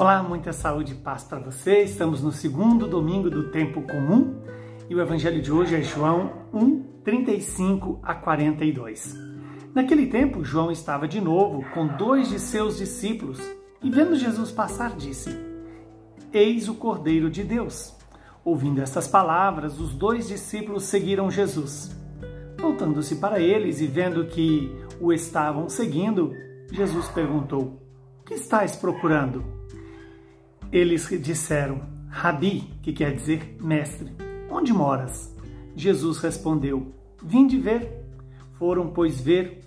Olá, muita saúde e paz para você. Estamos no segundo domingo do tempo comum e o evangelho de hoje é João 1, 35 a 42. Naquele tempo, João estava de novo com dois de seus discípulos e, vendo Jesus passar, disse: Eis o Cordeiro de Deus. Ouvindo estas palavras, os dois discípulos seguiram Jesus. Voltando-se para eles e vendo que o estavam seguindo, Jesus perguntou: O que estáis procurando? Eles disseram: Rabi, que quer dizer mestre, onde moras? Jesus respondeu: Vim de ver. Foram, pois, ver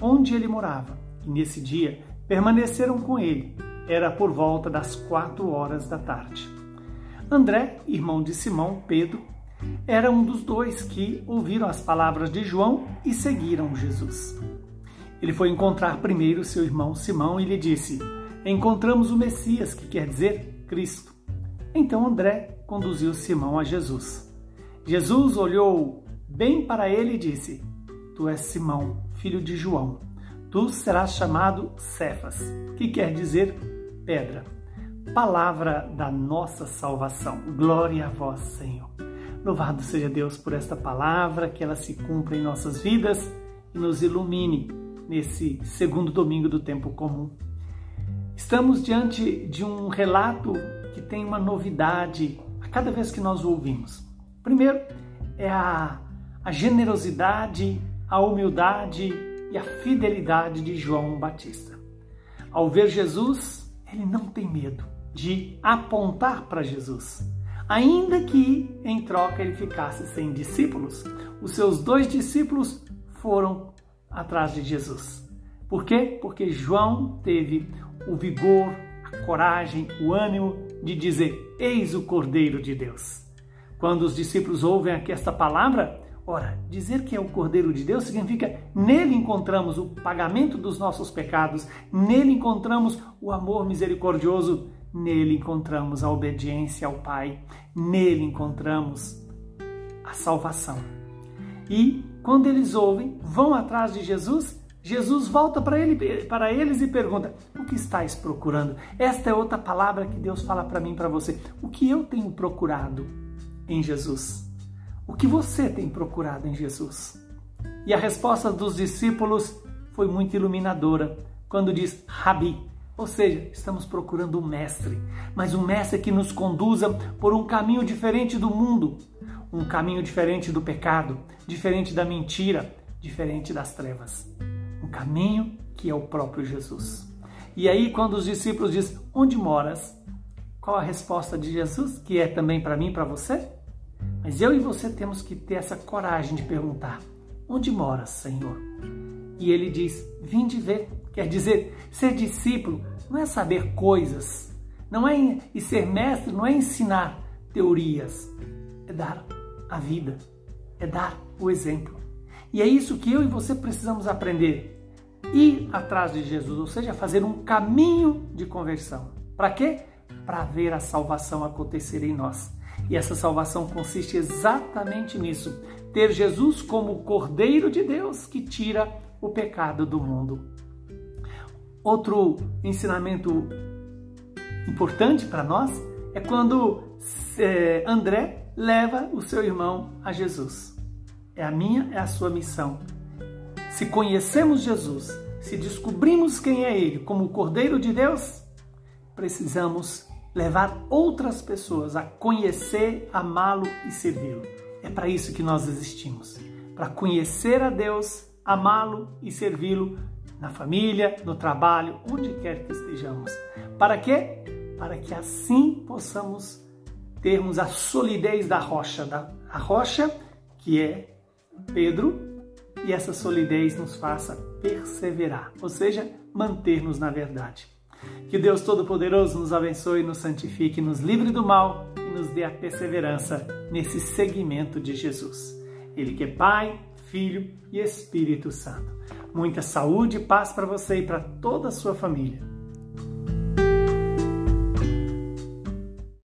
onde ele morava. E nesse dia permaneceram com ele. Era por volta das quatro horas da tarde. André, irmão de Simão, Pedro, era um dos dois que ouviram as palavras de João e seguiram Jesus. Ele foi encontrar primeiro seu irmão Simão e lhe disse: encontramos o Messias, que quer dizer Cristo. Então André conduziu Simão a Jesus. Jesus olhou bem para ele e disse: Tu és Simão, filho de João. Tu serás chamado Cefas, que quer dizer pedra. Palavra da nossa salvação. Glória a vós, Senhor. Louvado seja Deus por esta palavra, que ela se cumpra em nossas vidas e nos ilumine nesse segundo domingo do tempo comum. Estamos diante de um relato que tem uma novidade a cada vez que nós o ouvimos. Primeiro, é a, a generosidade, a humildade e a fidelidade de João Batista. Ao ver Jesus, ele não tem medo de apontar para Jesus. Ainda que em troca ele ficasse sem discípulos, os seus dois discípulos foram atrás de Jesus. Por quê? Porque João teve o vigor, a coragem, o ânimo de dizer: Eis o Cordeiro de Deus. Quando os discípulos ouvem aqui esta palavra, ora, dizer que é o Cordeiro de Deus significa nele encontramos o pagamento dos nossos pecados, nele encontramos o amor misericordioso, nele encontramos a obediência ao Pai, nele encontramos a salvação. E quando eles ouvem, vão atrás de Jesus Jesus volta para, ele, para eles e pergunta: O que estáis procurando? Esta é outra palavra que Deus fala para mim para você. O que eu tenho procurado em Jesus? O que você tem procurado em Jesus? E a resposta dos discípulos foi muito iluminadora quando diz Rabi, ou seja, estamos procurando um mestre, mas um mestre que nos conduza por um caminho diferente do mundo, um caminho diferente do pecado, diferente da mentira, diferente das trevas o caminho que é o próprio Jesus. E aí, quando os discípulos dizem: Onde moras? Qual a resposta de Jesus, que é também para mim e para você? Mas eu e você temos que ter essa coragem de perguntar: Onde moras, Senhor? E ele diz: Vim de ver. Quer dizer, ser discípulo não é saber coisas, não é e ser mestre não é ensinar teorias, é dar a vida, é dar o exemplo. E é isso que eu e você precisamos aprender ir atrás de Jesus, ou seja, fazer um caminho de conversão. Para quê? Para ver a salvação acontecer em nós. E essa salvação consiste exatamente nisso: ter Jesus como o Cordeiro de Deus que tira o pecado do mundo. Outro ensinamento importante para nós é quando é, André leva o seu irmão a Jesus. É a minha, é a sua missão se conhecemos Jesus, se descobrimos quem é Ele como o Cordeiro de Deus, precisamos levar outras pessoas a conhecer, amá-lo e servi-lo. É para isso que nós existimos para conhecer a Deus, amá-lo e servi-lo na família, no trabalho, onde quer que estejamos. Para quê? Para que assim possamos termos a solidez da rocha, da a rocha que é Pedro, e essa solidez nos faça perseverar, ou seja, manter-nos na verdade. Que Deus Todo-Poderoso nos abençoe, nos santifique, nos livre do mal e nos dê a perseverança nesse seguimento de Jesus. Ele que é Pai, Filho e Espírito Santo. Muita saúde e paz para você e para toda a sua família.